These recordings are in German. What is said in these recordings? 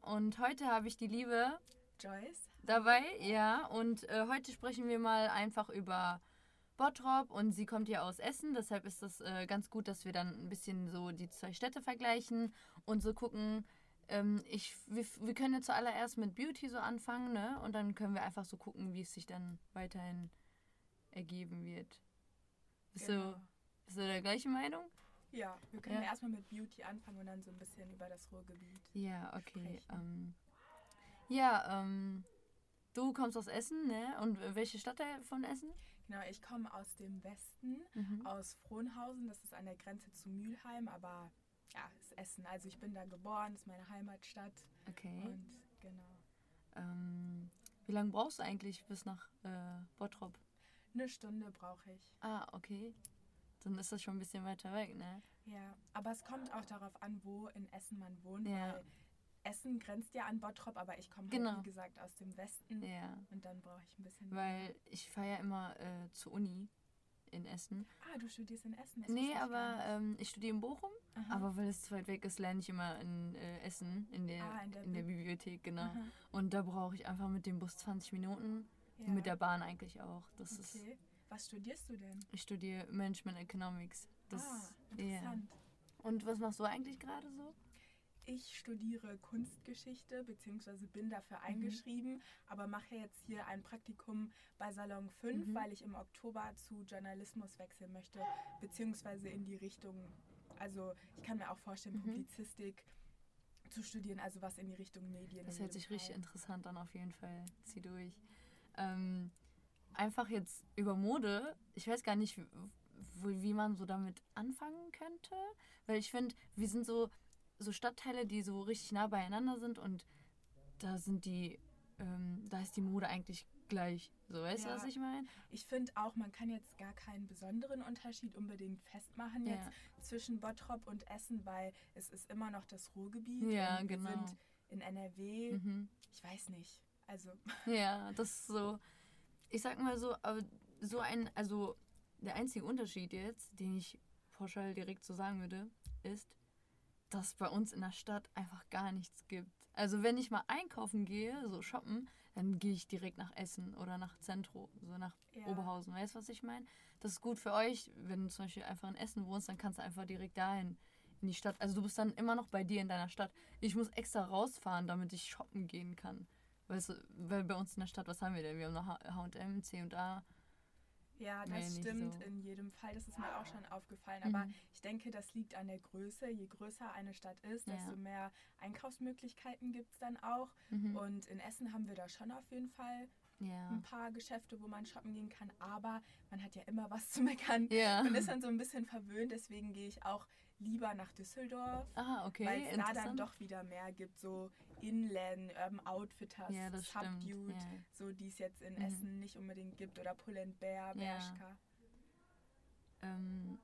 Und heute habe ich die liebe Joyce dabei, ja. Und äh, heute sprechen wir mal einfach über Bottrop und sie kommt ja aus Essen, deshalb ist das äh, ganz gut, dass wir dann ein bisschen so die zwei Städte vergleichen und so gucken. Ähm, ich, wir, wir können ja zuallererst mit Beauty so anfangen, ne? Und dann können wir einfach so gucken, wie es sich dann weiterhin ergeben wird. Bist, Genau. du, bist du der gleichen Meinung? Ja, wir können Ja. ja. erstmal mit Beauty anfangen und dann so ein bisschen über das Ruhrgebiet. Ja, okay. Ähm, ja, ähm, du kommst aus Essen, ne? Und welche Stadt von Essen? Genau, ich komme aus dem Westen, Mhm. aus Frohnhausen. Das ist an der Grenze zu Mülheim, aber ja, ist Essen. Also ich bin da geboren, ist meine Heimatstadt. Okay. Und genau. Ähm, wie lange brauchst du eigentlich bis nach äh, Bottrop? Eine Stunde brauche ich. Ah, okay. Dann ist das schon ein bisschen weiter weg, ne? Ja, aber es kommt auch darauf an, wo in Essen man wohnt, Ja. weil Essen grenzt ja an Bottrop, aber ich komme Genau. halt, wie gesagt, aus dem Westen Ja. und dann brauche ich ein bisschen Weil ich fahre ja immer äh, zur Uni in Essen. Ah, du studierst in Essen? Das Nee, aber ähm, ich studiere in Bochum. Aha. Aber weil es zu weit weg ist, lerne ich immer in äh, Essen, in der, Ah, in in der der, Bib. Bibliothek, genau. Aha. Und da brauche ich einfach mit dem Bus 20 Minuten. Ja. Und mit der Bahn eigentlich auch. Das ist, Okay. Was studierst du denn? ich studiere Management Economics. Das, ah, interessant. Und was machst du eigentlich gerade so? Ich studiere Kunstgeschichte bzw. bin dafür Mhm. eingeschrieben, aber mache jetzt hier ein Praktikum bei Salon 5, Mhm. weil ich im Oktober zu Journalismus wechseln möchte, beziehungsweise in die Richtung, also ich kann mir auch vorstellen, Mhm. Publizistik zu studieren, also was in die Richtung Medien. Das hört sich richtig interessant an, auf jeden Fall. Zieh durch. Ähm, einfach jetzt über Mode. Ich weiß gar nicht, wie man so damit anfangen könnte. Weil ich finde, wir sind so, so Stadtteile, die so richtig nah beieinander sind und da sind die, ähm, da ist die Mode eigentlich gleich. So, weißt du, Ja. was ich meine? Ich finde auch, man kann jetzt gar keinen besonderen Unterschied unbedingt festmachen Ja. jetzt zwischen Bottrop und Essen, weil es ist immer noch das Ruhrgebiet. Ja, und wir genau. sind in NRW. Mhm. Ich weiß nicht. Also, Ja, das ist so. Ich sag mal so, aber so ein, also der einzige Unterschied jetzt, den ich pauschal direkt so sagen würde, ist, dass bei uns in der Stadt einfach gar nichts gibt. Also wenn ich mal einkaufen gehe, so shoppen, dann gehe ich direkt nach Essen oder nach Zentro, so nach Ja. Oberhausen. Weißt du, was ich meine? Das ist gut für euch, wenn du zum Beispiel einfach in Essen wohnst, dann kannst du einfach direkt dahin in die Stadt. Also du bist dann immer noch bei dir in deiner Stadt. Ich muss extra rausfahren, damit ich shoppen gehen kann. Weißt du, weil bei uns in der Stadt, was haben wir denn? Wir haben noch H&M, C&A. Ja, Nee, das nicht stimmt so. in jedem Fall. Das ist mir auch schon aufgefallen. Aber Mhm. ich denke, das liegt an der Größe. Je größer eine Stadt ist, Ja. desto mehr Einkaufsmöglichkeiten gibt es dann auch. Mhm. Und in Essen haben wir da schon auf jeden Fall Ja. ein paar Geschäfte, wo man shoppen gehen kann. Aber man hat ja immer was zu meckern. Ja. Man ist dann so ein bisschen verwöhnt. Deswegen gehe ich auch lieber nach Düsseldorf. Ah, okay, weil es da dann doch wieder mehr gibt, so Innenläden, Urban Outfitters, Ja, Subdued, ja. so die es jetzt in Mhm. Essen nicht unbedingt gibt oder Pull Bear, Ja. Bershka. Ähm,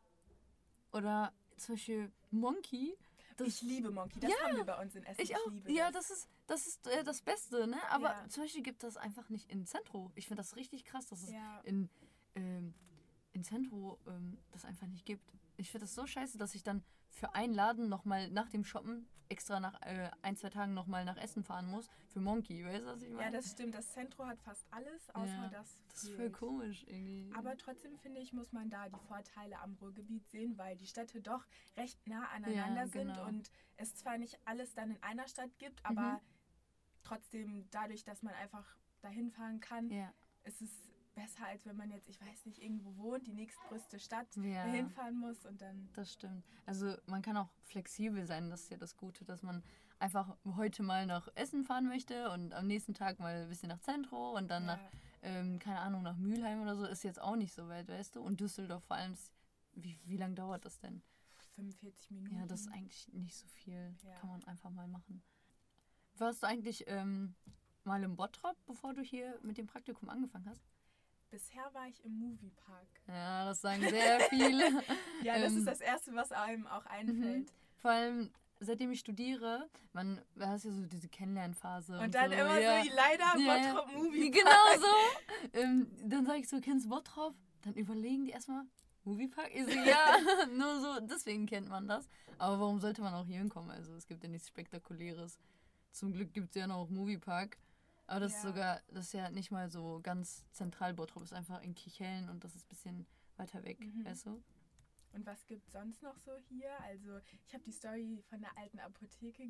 oder zum Beispiel Monkey. Ich liebe Monkey, das Ja, haben wir bei uns in Essen. ich auch. liebe Ja, das. das ist das, ist, äh, das Beste, ne? Aber Ja. zum Beispiel gibt das einfach nicht in Zentro. Ich finde das richtig krass, dass es Ja. in, ähm, in Zentro ähm, das einfach nicht gibt. Ich finde das so scheiße, dass ich dann für einen Laden nochmal nach dem Shoppen extra nach äh, ein, zwei Tagen nochmal nach Essen fahren muss. Für Monkey, weißt du, was ich meine? ja, das stimmt. Das Zentro hat fast alles, außer Ja, das. Das ist voll komisch irgendwie. Aber trotzdem finde ich, muss man da die Vorteile am Ruhrgebiet sehen, weil die Städte doch recht nah aneinander Ja, sind genau. und es zwar nicht alles dann in einer Stadt gibt, aber Mhm. trotzdem dadurch, dass man einfach dahin fahren kann, ja. ist es besser, als wenn man jetzt, ich weiß nicht, irgendwo wohnt, die nächstgrößte Stadt Ja. hinfahren muss und dann. Das stimmt. Also man kann auch flexibel sein, das ist ja das Gute, dass man einfach heute mal nach Essen fahren möchte und am nächsten Tag mal ein bisschen nach Zentro und dann ja, nach, ähm, keine Ahnung, nach Mülheim oder so, ist jetzt auch nicht so weit, weißt du? Und Düsseldorf vor allem, wie, wie lange dauert das denn? 45 Minuten. Ja, das ist eigentlich nicht so viel. Ja. Kann man einfach mal machen. Warst du eigentlich ähm, mal im Bottrop, bevor du hier mit dem Praktikum angefangen hast? Bisher war ich im Moviepark. Ja, das sagen sehr viele. Ja, das Ähm, ist das Erste, was einem auch einfällt. Vor allem, seitdem ich studiere, man, du hast ja so diese Kennenlernphase. Und dann so, immer ja. so, leider, Ja. Bottrop Moviepark. Genau so. Ähm, dann sage ich so, kennst du Bottrop? Dann überlegen die erstmal, Moviepark? Ich so, ja, nur so, deswegen kennt man das. Aber warum sollte man auch hier hinkommen? Also es gibt ja nichts Spektakuläres. Zum Glück gibt es ja noch Moviepark. Aber das ist Ja. sogar, das ist ja nicht mal so ganz zentral Bottrop, ist einfach in Kichellen und das ist ein bisschen weiter weg, Mhm. weißt du? Und was gibt es sonst noch so hier? Also ich habe die Story von der alten Apotheke Ja.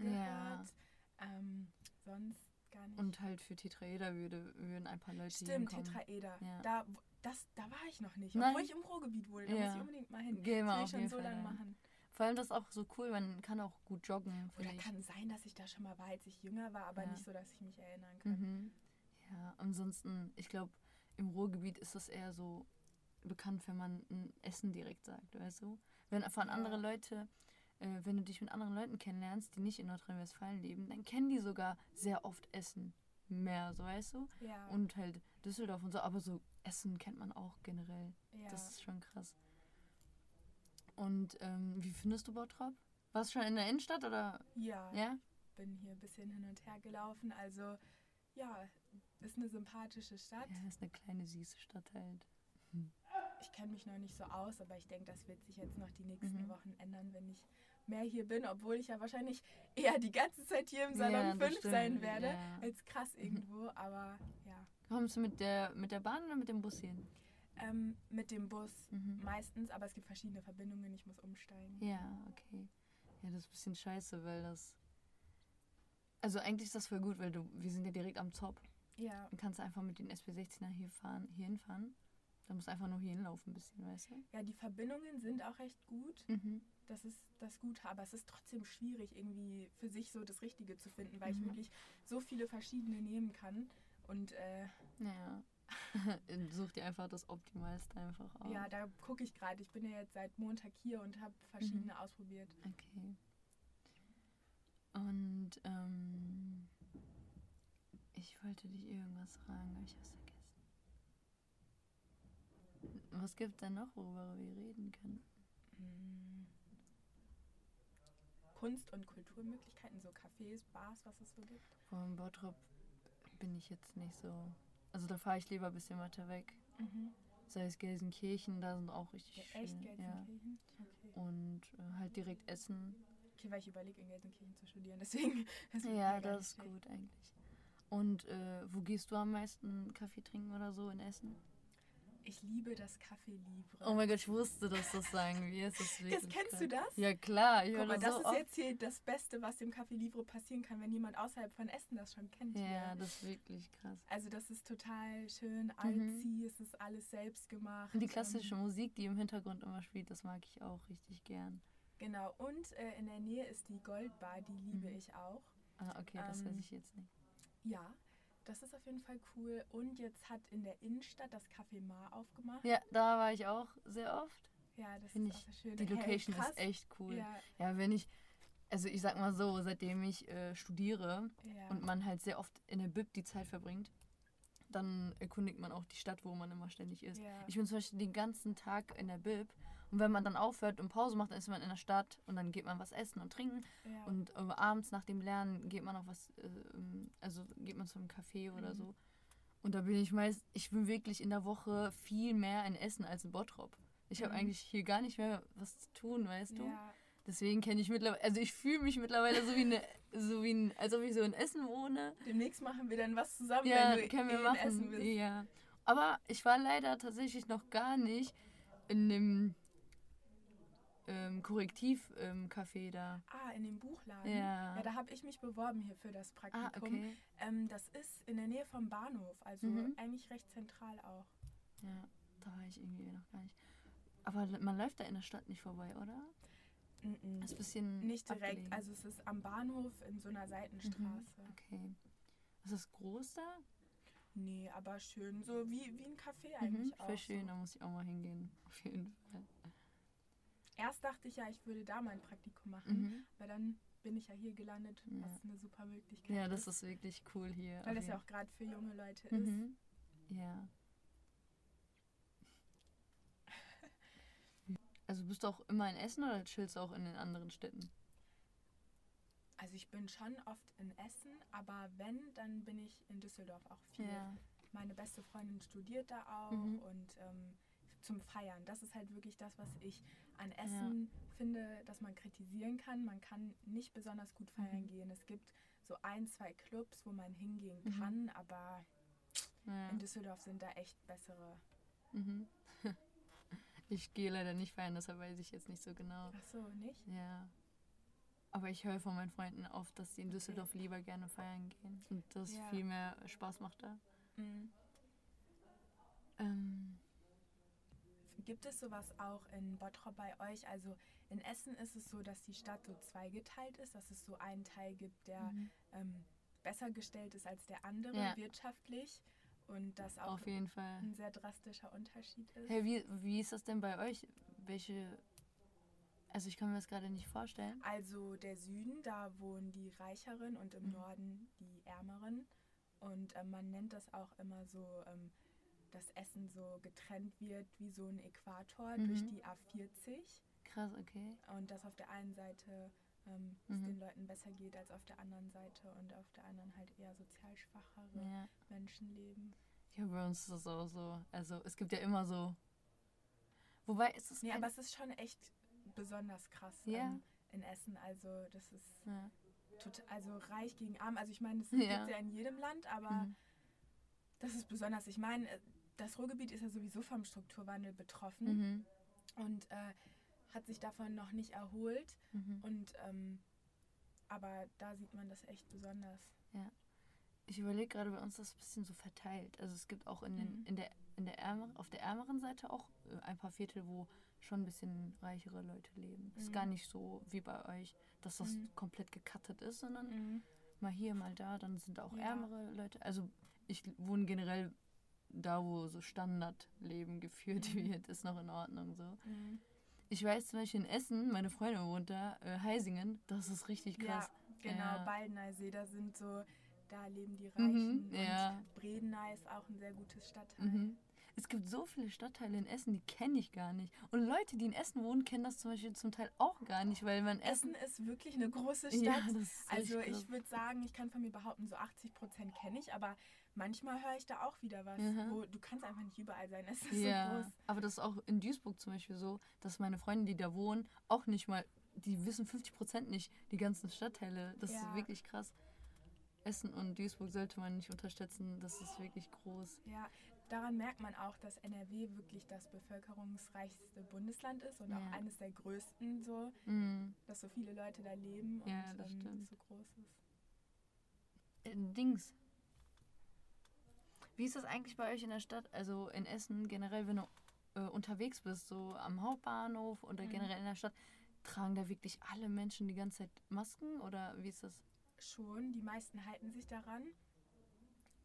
gehört. Ähm, sonst gar nicht. Und halt für Tetraeder würde, würden ein paar Leute Stimmt, hinkommen. Tetraeder. Ja. Da, das, da war ich noch nicht. Nein. Obwohl ich im Ruhrgebiet wohne. Da Ja. muss ich unbedingt mal hin. Geh mal das will ich schon so lange machen. Vor allem das ist auch so cool, man kann auch gut joggen, Oder ich. kann sein, dass ich da schon mal war, als ich jünger war, aber Ja. nicht so, dass ich mich erinnern kann. Mhm. Ja, ansonsten, ich glaube, im Ruhrgebiet ist das eher so bekannt, wenn man ein Essen direkt sagt, weißt du? Wenn von Ja. andere Leute, äh, wenn du dich mit anderen Leuten kennenlernst, die nicht in Nordrhein-Westfalen leben, dann kennen die sogar sehr oft Essen mehr, so weißt du? Ja, Und halt Düsseldorf und so, aber so Essen kennt man auch generell. ja. Das ist schon krass. Und ähm, wie findest du Bottrop? Warst du schon in der Innenstadt oder? ja, Ja? bin hier ein bisschen hin und her gelaufen. Also, ja, ist eine sympathische Stadt. Ja, ist eine kleine süße Stadt halt. Ich kenne mich noch nicht so aus, aber ich denke, das wird sich jetzt noch die nächsten Mhm. Wochen ändern, wenn ich mehr hier bin, obwohl ich ja wahrscheinlich eher die ganze Zeit hier im Salon Ja, das 5 stimmt, sein werde, ja. als krass irgendwo, aber ja. Kommst du mit der, mit der Bahn oder mit dem Bus hin? Ähm, mit dem Bus Mhm. meistens, aber es gibt verschiedene Verbindungen, ich muss umsteigen. Ja, okay. Ja, das ist ein bisschen scheiße, weil das. Also eigentlich ist das voll gut, weil du, wir sind ja direkt am Zop. Ja, Dann kannst du einfach mit den SB16er hier fahren, hier hinfahren. Dann musst du einfach nur hier hinlaufen ein bisschen, weißt du? ja, die Verbindungen sind auch recht gut. Mhm. Das ist das Gute, aber es ist trotzdem schwierig, irgendwie für sich so das Richtige zu finden, weil ich Mhm. wirklich so viele verschiedene nehmen kann. Und äh, Ja. Such dir einfach das Optimalste einfach aus. ja, da gucke ich gerade. Ich bin ja jetzt seit Montag hier und habe verschiedene ausprobiert. Okay. Und ähm, ich wollte dich irgendwas fragen, aber ich hab's vergessen. Was gibt denn noch, worüber wir reden können? Mm. Kunst- und Kulturmöglichkeiten, so Cafés, Bars, was es so gibt. Von Bottrop bin ich jetzt nicht so. Also da fahre ich lieber ein bisschen weiter weg. Sei es Gelsenkirchen, da sind auch richtig Ja, schön. echt Ja. Gelsenkirchen? Okay. Und äh, halt direkt essen. okay, weil ich überlege, in Gelsenkirchen zu studieren, deswegen. das Ja, das ist schlecht. gut eigentlich. Und äh, wo gehst du am meisten Kaffee trinken oder so in Essen? Ich liebe das Café Libre. Oh mein Gott, ich wusste, dass das sagen wirst. Das ist kennst krass. du das? Ja klar, ich Guck mal, das so ist jetzt hier das Beste, was dem Café Livre passieren kann, wenn jemand außerhalb von Essen das schon kennt. Ja, hier. das ist wirklich krass. Also das ist total schön, artsy, es ist alles selbst gemacht. Und die klassische Ähm, Musik, die im Hintergrund immer spielt, das mag ich auch richtig gern. genau, und äh, in der Nähe ist die Goldbar, die liebe Mhm. ich auch. Ah, okay, das weiß Ähm, ich jetzt nicht. Ja, das ist auf jeden Fall cool. Und jetzt hat in der Innenstadt das Café Mar aufgemacht. Ja, da war ich auch sehr oft. Ja, das Finde ist ich, auch sehr schön. Die Hey, Location krass. ist echt cool. Ja. Ja, wenn ich, also ich sag mal so, seitdem ich äh, studiere ja. und man halt sehr oft in der Bib die Zeit verbringt, dann erkundigt man auch die Stadt, wo man immer ständig ist. ja. Ich bin zum Beispiel den ganzen Tag in der Bib und wenn man dann aufhört und Pause macht, dann ist man in der Stadt und dann geht man was essen und trinken ja. und äh, abends nach dem Lernen geht man noch was, äh, also geht man zum Café oder Mhm. so. Und da bin ich meist, ich bin wirklich in der Woche viel mehr in Essen als in Bottrop. Ich habe Mhm. eigentlich hier gar nicht mehr was zu tun, weißt du? ja. Deswegen kenne ich mittlerweile, also ich fühle mich mittlerweile so wie eine, so wie ein, als ob ich so in Essen wohne. Demnächst machen wir dann was zusammen, Ja, wenn du können eh wir in machen. Essen bist. Ja. Aber ich war leider tatsächlich noch gar nicht in dem ähm, Korrektiv-Café da. Ah, in dem Buchladen. Ja. Ja, da habe ich mich beworben hier für das Praktikum. Ah, okay. ähm, das ist in der Nähe vom Bahnhof, also Mhm. eigentlich recht zentral auch. Ja, da war ich irgendwie noch gar nicht. Aber man läuft da in der Stadt nicht vorbei, oder? Mhm. Das ist ein bisschen. Nicht direkt, abgelegen. also es ist am Bahnhof in so einer Seitenstraße. Okay. Ist das groß da? Nee, aber schön, so wie, wie ein Café Mhm, eigentlich auch. voll schön, So. da muss ich auch mal hingehen. Auf jeden Fall. Erst dachte ich ja, ich würde da mein Praktikum machen, Mhm. aber dann bin ich ja hier gelandet, Ja. was eine super Möglichkeit Ja, das ist wirklich cool hier. Weil das ja auch gerade für junge Leute ist. Mhm. Ja. Also bist du auch immer in Essen oder chillst du auch in den anderen Städten? Also ich bin schon oft in Essen, aber wenn, dann bin ich in Düsseldorf auch viel. Meine beste Freundin studiert da auch Mhm. und ähm, zum Feiern. Das ist halt wirklich das, was ich an Essen finde, dass man kritisieren kann. Man kann nicht besonders gut feiern Mhm. gehen. Es gibt so ein, zwei Clubs, wo man hingehen Mhm. kann, aber Ja. in Düsseldorf sind da echt bessere. Mhm. Ich gehe leider nicht feiern, deshalb weiß ich jetzt nicht so genau. Ach so, nicht? Ja. Aber ich höre von meinen Freunden oft, dass sie in Düsseldorf lieber gerne feiern gehen. Und das Ja. viel mehr Spaß macht da. Mhm. Ähm, Gibt es sowas auch in Bottrop bei euch? Also in Essen ist es so, dass die Stadt so zweigeteilt ist, dass es so einen Teil gibt, der mhm. ähm, besser gestellt ist als der andere Ja. wirtschaftlich und das auch Auf jeden Fall. ein sehr drastischer Unterschied ist. Hey, wie, wie ist das denn bei euch? Welche. Also, ich kann mir das gerade nicht vorstellen. Also der Süden, da wohnen die Reicheren und im Mhm. Norden die Ärmeren. Und ähm, man nennt das auch immer so, ähm, dass Essen so getrennt wird wie so ein Äquator Mhm. durch die A40. Krass, okay. Und dass auf der einen Seite ähm, Mhm. es den Leuten besser geht als auf der anderen Seite und auf der anderen halt eher sozial schwachere Ja. Menschen leben. ja, bei uns ist das auch so. Also, es gibt ja immer so. Wobei, ist es. Nee, ein- aber es ist schon echt besonders krass Ja. ähm, in Essen. Also das ist ja. total, also reich gegen arm. Also ich meine, das Ja. gibt es ja in jedem Land, aber Mhm. das ist besonders. Ich meine, äh, das Ruhrgebiet ist ja sowieso vom Strukturwandel betroffen Mhm. und äh, hat sich davon noch nicht erholt. Mhm. Und ähm, aber da sieht man das echt besonders. Ich überlege gerade, bei uns ist das ein bisschen so verteilt. Also es gibt auch in, den, Mhm. in der, in der ärmer, auf der ärmeren Seite auch äh, ein paar Viertel, wo schon ein bisschen reichere Leute leben. Ist Mhm. gar nicht so wie bei euch, dass das Mhm. komplett gecuttet ist, sondern mal hier, mal da, dann sind auch Ja. ärmere Leute. Also ich wohne generell da, wo so Standardleben geführt Mhm. wird, ist noch in Ordnung so. Mhm. Ich weiß zum Beispiel in Essen, meine Freundin wohnt da, äh, Heisingen, das ist richtig krass. Ja, genau, Ja. Baldeneysee, da sind so, da leben die Mhm, Reichen. ja. Und Bredeney ist auch ein sehr gutes Stadtteil. Mhm. Es gibt so viele Stadtteile in Essen, die kenne ich gar nicht. Und Leute, die in Essen wohnen, kennen das zum Beispiel zum Teil auch gar nicht, weil man Essen. Essen ist wirklich eine große Stadt. Ja, also ich würde sagen, ich kann von mir behaupten, so 80 Prozent kenne ich, aber manchmal höre ich da auch wieder was, Mhm. wo du kannst einfach nicht überall sein. Es ist Ja, so groß. aber das ist auch in Duisburg zum Beispiel so, dass meine Freunde, die da wohnen, auch nicht mal, die wissen 50% nicht die ganzen Stadtteile. Das Ja. ist wirklich krass. Essen und Duisburg sollte man nicht unterschätzen, das ist wirklich groß. Ja, daran merkt man auch, dass NRW wirklich das bevölkerungsreichste Bundesland ist und Ja. auch eines der größten so, Mhm. dass so viele Leute da leben und Ja, das ähm, so groß ist. Äh, Dings. Wie ist das eigentlich bei euch in der Stadt, also in Essen generell, wenn du äh, unterwegs bist, so am Hauptbahnhof oder Mhm. generell in der Stadt, tragen da wirklich alle Menschen die ganze Zeit Masken oder wie ist das? Schon, die meisten halten sich daran.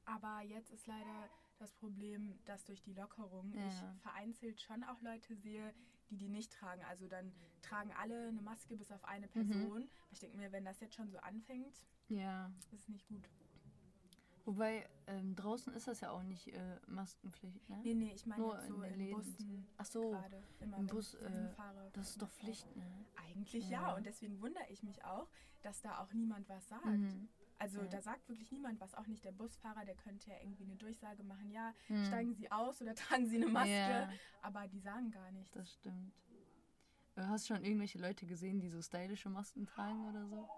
Aber jetzt ist leider das Problem, dass durch die Lockerung Ja. ich vereinzelt schon auch Leute sehe, die die nicht tragen. Also dann tragen alle eine Maske bis auf eine Mhm. Person. Ich denke mir, wenn das jetzt schon so anfängt, Ja. ist es nicht gut. Wobei ähm, draußen ist das ja auch nicht äh, Maskenpflicht, ne? Nee, nee, ich meine Nur jetzt so in den in, Läden. Bussen Ach so. Immer im Bus, äh, das ist doch. Pflicht, ne? Eigentlich ja. Ja. und deswegen wundere ich mich auch, dass da auch niemand was sagt. Mhm. Also Ja. da sagt wirklich niemand was, auch nicht der Busfahrer, der könnte ja irgendwie eine Durchsage machen, ja, Mhm. steigen Sie aus oder tragen Sie eine Maske, Ja, aber die sagen gar nichts. das stimmt. Äh, Hast du schon irgendwelche Leute gesehen, die so stylische Masken tragen oder so?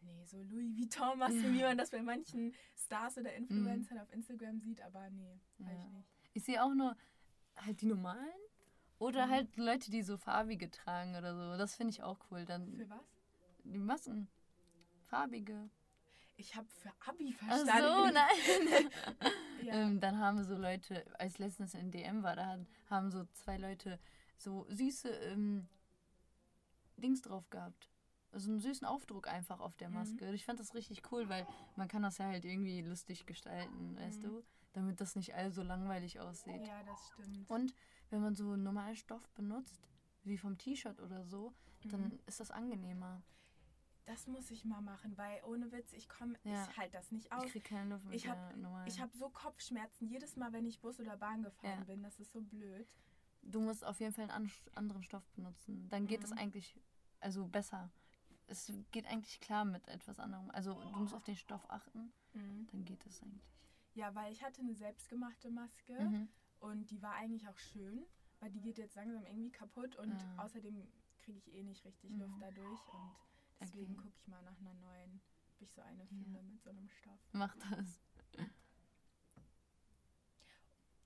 Nee, so Louis Vuitton-Masken, wie man das bei manchen Stars oder Influencern auf Instagram sieht, aber nee, Ja. hab ich nicht. Ich sehe auch nur halt die normalen oder Mhm. halt Leute, die so farbige tragen oder so. Das finde ich auch cool. Dann Für was? die Masken. Farbige. Ich habe für Abi Ach so, verstanden. nein. Ja. ähm, dann haben so Leute, als letztens in DM war, da haben so zwei Leute so süße ähm, Dings drauf gehabt. Also einen süßen Aufdruck einfach auf der Mhm. Maske. Ich fand das richtig cool, weil man kann das ja halt irgendwie lustig gestalten, weißt Mhm. du? Damit das nicht all so langweilig aussieht. ja, das stimmt. Und wenn man so normalen Stoff benutzt, wie vom T-Shirt oder so, dann Mhm. ist das angenehmer. Das muss ich mal machen, weil ohne Witz, ich komme, Ja. ich halte das nicht aus. Ich krieg keine Luft mit Ich hab- habe so Kopfschmerzen jedes Mal, wenn ich Bus oder Bahn gefahren Ja. bin. Das ist so blöd. du musst auf jeden Fall einen an anderen Stoff benutzen. Dann geht es Mhm. eigentlich also besser. Es geht eigentlich klar mit etwas anderem. Also du musst auf den Stoff achten, dann geht es eigentlich. Ja, weil ich hatte eine selbstgemachte Maske Mhm. und die war eigentlich auch schön, weil die geht jetzt langsam irgendwie kaputt und Ja. außerdem kriege ich eh nicht richtig Mhm. Luft dadurch und deswegen Okay. gucke ich mal nach einer neuen ob ich so eine finde mit so einem Stoff. Mach das.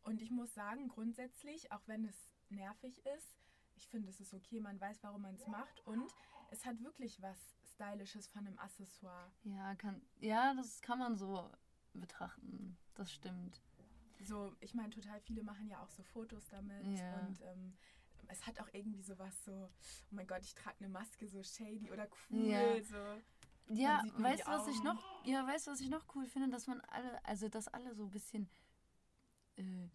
Und ich muss sagen, grundsätzlich, auch wenn es nervig ist, ich finde, es ist okay, man weiß, warum man es macht. Und es hat wirklich was Stylisches von einem Accessoire. Ja, kann, ja, das kann man so betrachten. Das stimmt. So, ich meine, total viele machen ja auch so Fotos damit. Ja. Und ähm, es hat auch irgendwie sowas so, oh mein Gott, ich trage eine Maske, so shady oder cool. Ja. So. Ja, weißt du, was ich noch, ja, weißt was ich noch cool finde, dass man alle, also dass alle so ein bisschen äh,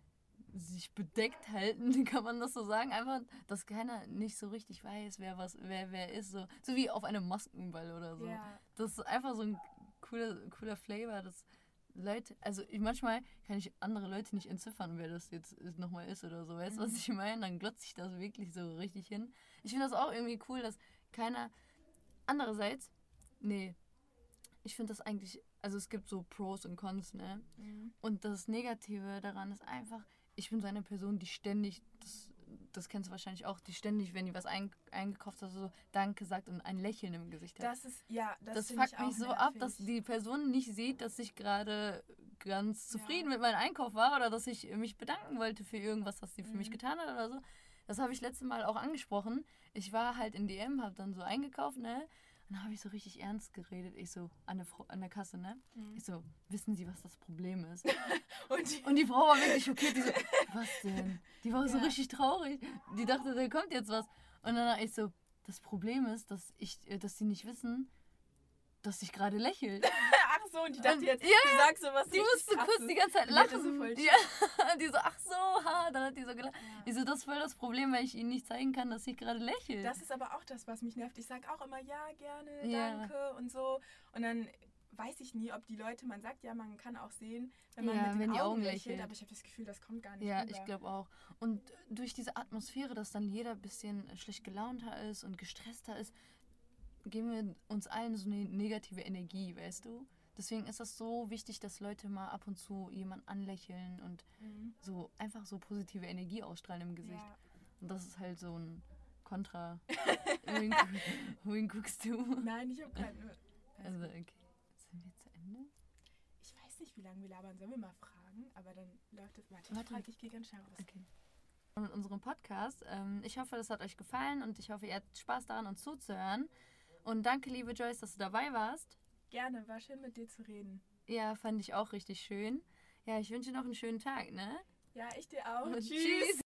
sich bedeckt halten, kann man das so sagen, einfach, dass keiner nicht so richtig weiß, wer was, wer wer ist, so, so wie auf einem Maskenball oder so. Ja. Das ist einfach so ein cooler, cooler Flavor, dass Leute, also ich, manchmal kann ich andere Leute nicht entziffern, wer das jetzt nochmal ist oder so. Weißt du, was Mhm. ich meine? Dann glotze ich das wirklich so richtig hin. Ich finde das auch irgendwie cool, dass keiner. Andererseits, nee, ich finde das eigentlich, also es gibt so Pros und Cons, ne? Mhm. Und das Negative daran ist einfach, ich bin so eine Person, die ständig, das, das kennst du wahrscheinlich auch, die ständig, wenn die was ein, eingekauft hat, so Danke sagt und ein Lächeln im Gesicht hat. Das ist, ja, das, Das, fuckt mich so ab, nervig. dass die Person nicht sieht, dass ich gerade ganz Ja. zufrieden mit meinem Einkauf war oder dass ich mich bedanken wollte für irgendwas, was sie für mich Mhm. getan hat oder so. Das habe ich letztes Mal auch angesprochen. Ich war halt in DM, habe dann so eingekauft, ne? Dann habe ich so richtig ernst geredet. Ich so, an der, Frau, an der Kasse, ne? Mhm. Ich so, wissen Sie, was das Problem ist? Und die, Und die Frau war wirklich schockiert. Die so, was denn? Die war so Ja. richtig traurig. Die dachte, da kommt jetzt was. Und dann ich so, das Problem ist, dass ich, äh, dass die nicht wissen, dass ich gerade lächle. So, und die dachte jetzt, ja, du sagst so was Die musste kurz die ganze Zeit lachen. so voll ja, die so, ach so, ha, dann hat die so gelacht. Ja. Ich so, das ist voll das Problem, weil ich ihnen nicht zeigen kann, dass ich gerade lächle. Das ist aber auch das, was mich nervt. Ich sage auch immer ja, gerne, Ja. danke und so. Und dann weiß ich nie, ob die Leute, man sagt ja, man kann auch sehen, wenn man Ja, mit den Augen Augen lächelt, lächelt. aber ich habe das Gefühl, das kommt gar nicht ja, rüber. ich glaube auch. Und durch diese Atmosphäre, dass dann jeder ein bisschen schlecht gelaunter ist und gestresster ist, geben wir uns allen so eine negative Energie, weißt du? Deswegen ist das so wichtig, dass Leute mal ab und zu jemanden anlächeln und Mhm. so einfach so positive Energie ausstrahlen im Gesicht. Ja. Und das ist halt so ein Kontra. wohin, wohin guckst du? Nein, ich habe nur. Also, okay. Sind wir zu Ende? Ich weiß nicht, wie lange wir labern. Sollen wir mal fragen? Aber dann läuft es. Warte, ich Warte. frage, ich gehe ganz schnell raus. Okay. Mit unserem Podcast. Ähm, ich hoffe, das hat euch gefallen und ich hoffe, ihr hattet Spaß daran, uns zuzuhören. Und danke, liebe Joyce, dass du dabei warst. Gerne, war schön mit dir zu reden. Ja, fand ich auch richtig schön. Ja, ich wünsche dir noch einen schönen Tag, ne? Ja, ich dir auch. Und Tschüss. tschüss.